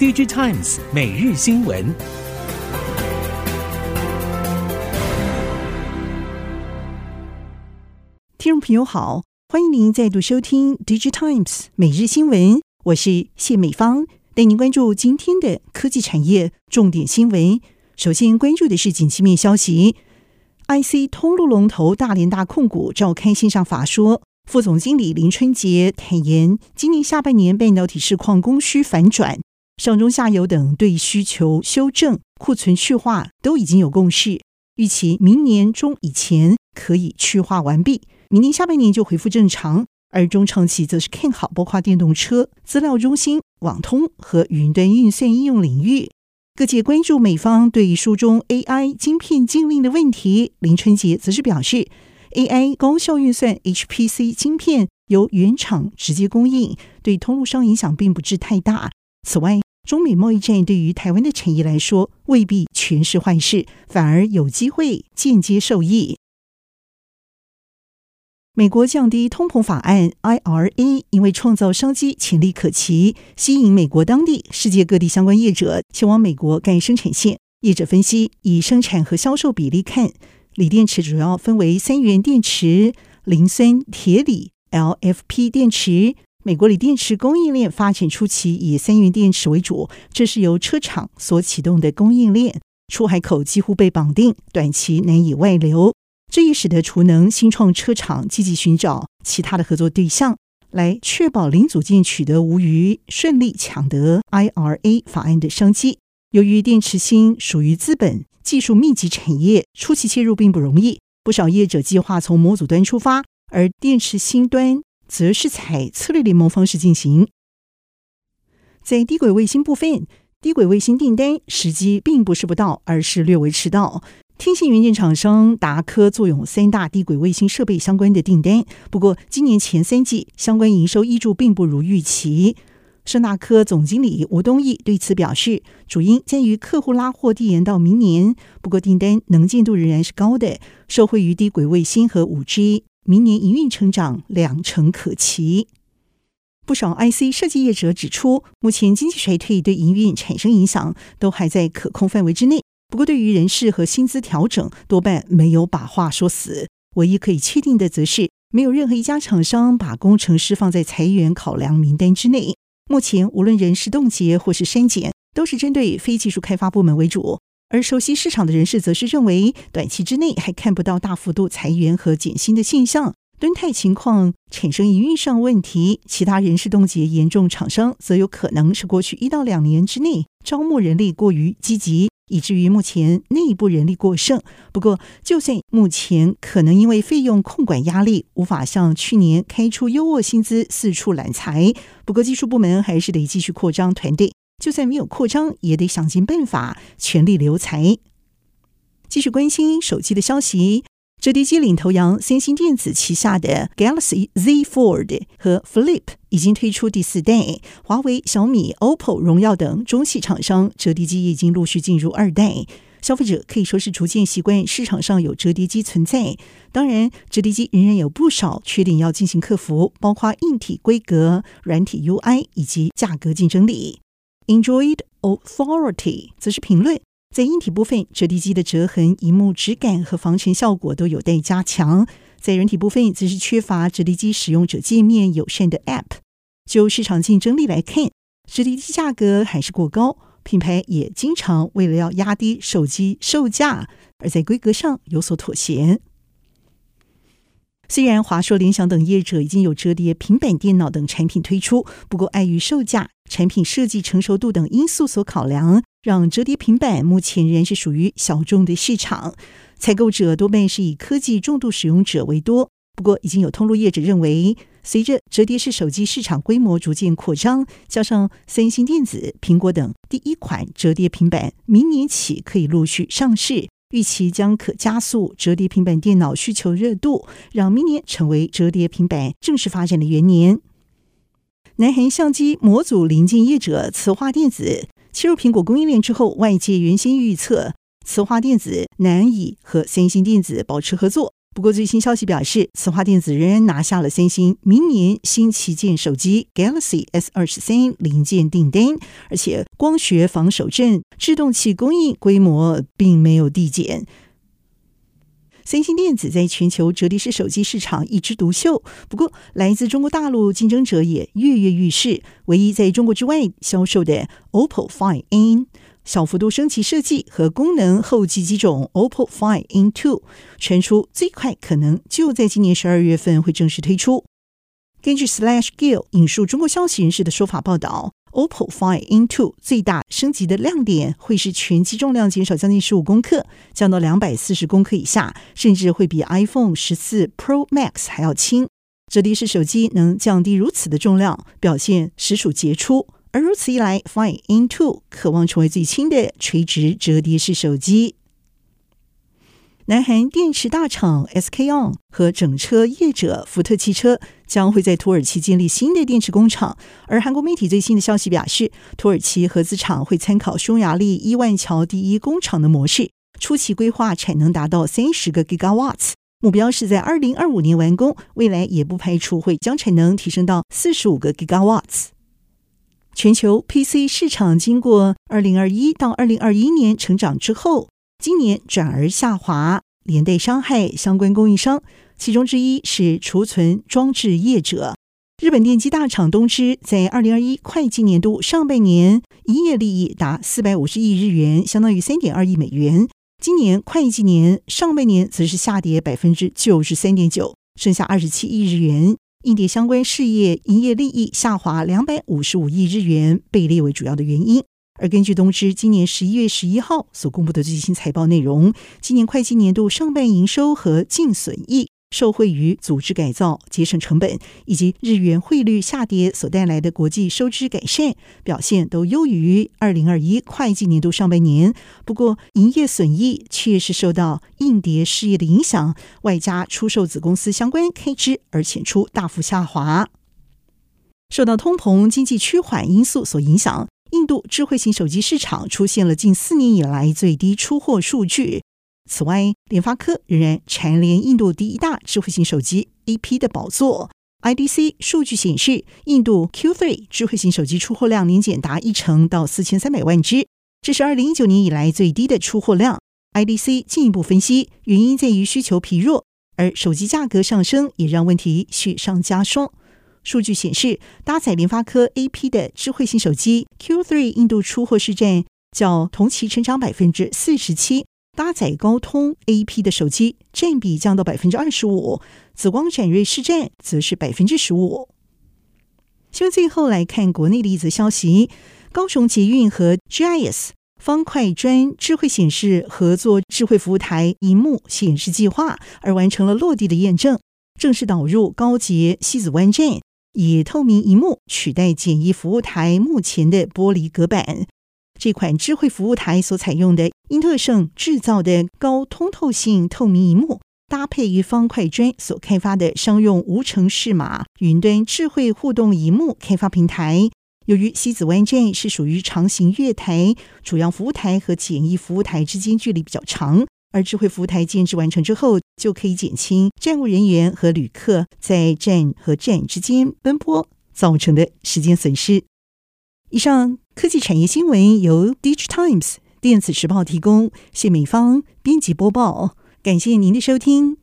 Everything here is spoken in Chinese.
DigiTimes 每日新闻，听众朋友好，欢迎您再度收听 DigiTimes 每日新闻，我是谢美芳，带您关注今天的科技产业重点新闻。首先关注的是景气面消息，IC 通路龙头大连大控股召开线上法说。副总经理林春杰坦言，今年下半年半导体市况供需反转，上中下游等对需求修正、库存去化都已经有共识，预期明年中以前可以去化完毕，明年下半年就恢复正常。而中长期则是看好，包括电动车、资料中心、网通和云端运算应用领域。各界关注美方对书中 AI 晶片禁令的问题，林春杰则是表示。AI 高效运算 HPC 晶片由原厂直接供应，对通路商影响并不致太大。此外，中美贸易战对于台湾的产业来说未必全是坏事，反而有机会间接受益。美国降低通膨法案 IRA 因为创造商机潜力可期，吸引美国当地、世界各地相关业者前往美国盖生产线。业者分析，以生产和销售比例看。锂电池主要分为三元电池、磷酸铁锂 （LFP） 电池。美国锂电池供应链发展初期以三元电池为主，这是由车厂所启动的供应链，出海口几乎被绑定，短期难以外流。这也使得储能新创车厂积极寻找其他的合作对象，来确保零组件取得无虞，顺利抢得 IRA 法案的商机。由于电池芯属于资本技术密集产业，初期切入并不容易。不少业者计划从模组端出发，而电池芯端则是采策略联盟方式进行。在低轨卫星部分，低轨卫星订单时机并不是不到，而是略微迟到。天线元件厂商达科坐拥三大低轨卫星设备相关的订单，不过今年前三季相关营收依旧并不如预期。圣达科总经理吴东义对此表示，主因在于客户拉货递延到明年，不过订单能见度仍然是高的，受惠于低轨卫星和五 G，明年营运成长两成可期。不少 IC 设计业者指出，目前经济衰退对营运产生影响都还在可控范围之内，不过对于人事和薪资调整，多半没有把话说死。唯一可以确定的，则是没有任何一家厂商把工程师放在裁员考量名单之内。目前，无论人事冻结或是删减，都是针对非技术开发部门为主。而熟悉市场的人士则是认为，短期之内还看不到大幅度裁员和减薪的现象。敦泰情况产生营运上问题，其他人事冻结严重厂商，则有可能是过去一到两年之内招募人力过于积极。以至于目前内部人力过剩。不过，就算目前可能因为费用控管压力，无法像去年开出优渥薪资四处揽才，不过技术部门还是得继续扩张团队。就算没有扩张，也得想尽办法全力留才。继续关心手机的消息。折叠机领头羊三星电子旗下的 Galaxy Z Fold 和 Flip 已经推出第四代，华为、小米、OPPO、荣耀等中系厂商折叠机已经陆续进入二代，消费者可以说是逐渐习惯市场上有折叠机存在。当然，折叠机仍然有不少缺点要进行克服，包括硬体规格、软体 UI 以及价格竞争力。Android Authority 则是评论。在硬体部分，折叠机的折痕、荧幕质感和防尘效果都有待加强；在软体部分，则是缺乏折叠机使用者界面友善的 App。就市场竞争力来看，折叠机价格还是过高，品牌也经常为了要压低手机售价，而在规格上有所妥协。虽然华硕、联想等业者已经有折叠平板电脑等产品推出，不过碍于售价、产品设计成熟度等因素所考量，让折叠平板目前仍是属于小众的市场。采购者多半是以科技重度使用者为多。不过，已经有通路业者认为，随着折叠式手机市场规模逐渐扩张，加上三星电子、苹果等第一款折叠平板明年起可以陆续上市。预期将可加速折叠平板电脑需求热度，让明年成为折叠平板正式发展的元年。南韩相机模组零件业者磁化电子切入苹果供应链之后，外界原先预测磁化电子难以和三星电子保持合作，不过，最新消息表示，磁化电子仍然拿下了三星明年新旗舰手机 Galaxy S 二十三零件订单，而且光学防手震制动器供应规模并没有递减。三星电子在全球折叠式手机市场一枝独秀，不过来自中国大陆竞争者也跃跃欲试。唯一在中国之外销售的 OPPO Find N。小幅度升级设计和功能后继机种 OPPO Find N Two 传出最快可能就在今年十二月份会正式推出。根据 SlashGill 引述中国消息人士的说法报道，OPPO Find n two 最大升级的亮点会是全机重量减少将近十五公克，降到两百四十公克以下，甚至会比 iPhone 十四 Pro Max 还要轻。折叠式手机能降低如此的重量，表现实属杰出。而如此一来，Find N2 渴望成为最轻的垂直折叠式手机。南韩电池大厂 SK On 和整车业者福特汽车将会在土耳其建立新的电池工厂。而韩国媒体最新的消息表示，土耳其合资厂会参考匈牙利伊万桥第一工厂的模式，初期规划产能达到三十个 Gigawatts，目标是在二零二五年完工。未来也不排除会将产能提升到四十五个 Gigawatts。全球 PC 市场经过二零二一到二零二一年成长之后，今年转而下滑，连带伤害相关供应商。其中之一是储存装置业者，日本电机大厂东芝在二零二一会计年度上半年营业利益达四百五十亿日元，相当于三点二亿美元。今年会计年上半年则是下跌百分之九十三点九，剩下二十七亿日元。硬碟相关事业营业利益下滑两百五十五亿日元，被列为主要的原因。而根据东芝今年十一月十一号所公布的最新财报内容，今年会计年度上半营收和净损益。受惠于组织改造、节省成本以及日元汇率下跌所带来的国际收支改善，表现都优于二零二一会计年度上半年。不过，营业损益却是受到硬碟事业的影响，外加出售子公司相关开支而显出大幅下滑。受到通膨、经济趋缓因素所影响，度智慧型手机市场出现了近四年以来最低出货数据。此外，联发科仍然蝉联印度第一大智慧型手机 AP 的宝座。IDC 数据显示，印度 Q3 智慧型手机出货量年减达一成，到四千三百万只，这是二零一九年以来最低的出货量。IDC 进一步分析，原因在于需求疲弱，而手机价格上升也让问题雪上加霜。数据显示，搭载联发科 AP 的智慧型手机 Q3 印度出货市占较同期成长百分之四十七。搭载高通 AP 的手机占比降到百分之二十五，紫光展锐市占则是百分之十五。新闻最后来看国内的一则消息：高雄捷运和 GIS 方块砖智慧显示合作智慧服务台荧幕显示计划，而完成了落地的验证，正式导入高捷西子湾站，以透明萤幕取代简易服务台目前的玻璃隔板。这款智慧服务台所采用的英特盛制造的高通透性透明萤幕，搭配于方块砖所开发的商用无程式码云端智慧互动萤幕开发平台。由于西子湾站是属于长型月台，主要服务台和简易服务台之间距离比较长，而智慧服务台建置完成之后，就可以减轻站务人员和旅客在站和站之间奔波造成的时间损失。以上科技产业新闻由 DIGITIMES 电子时报提供，谢美方编辑播报，感谢您的收听。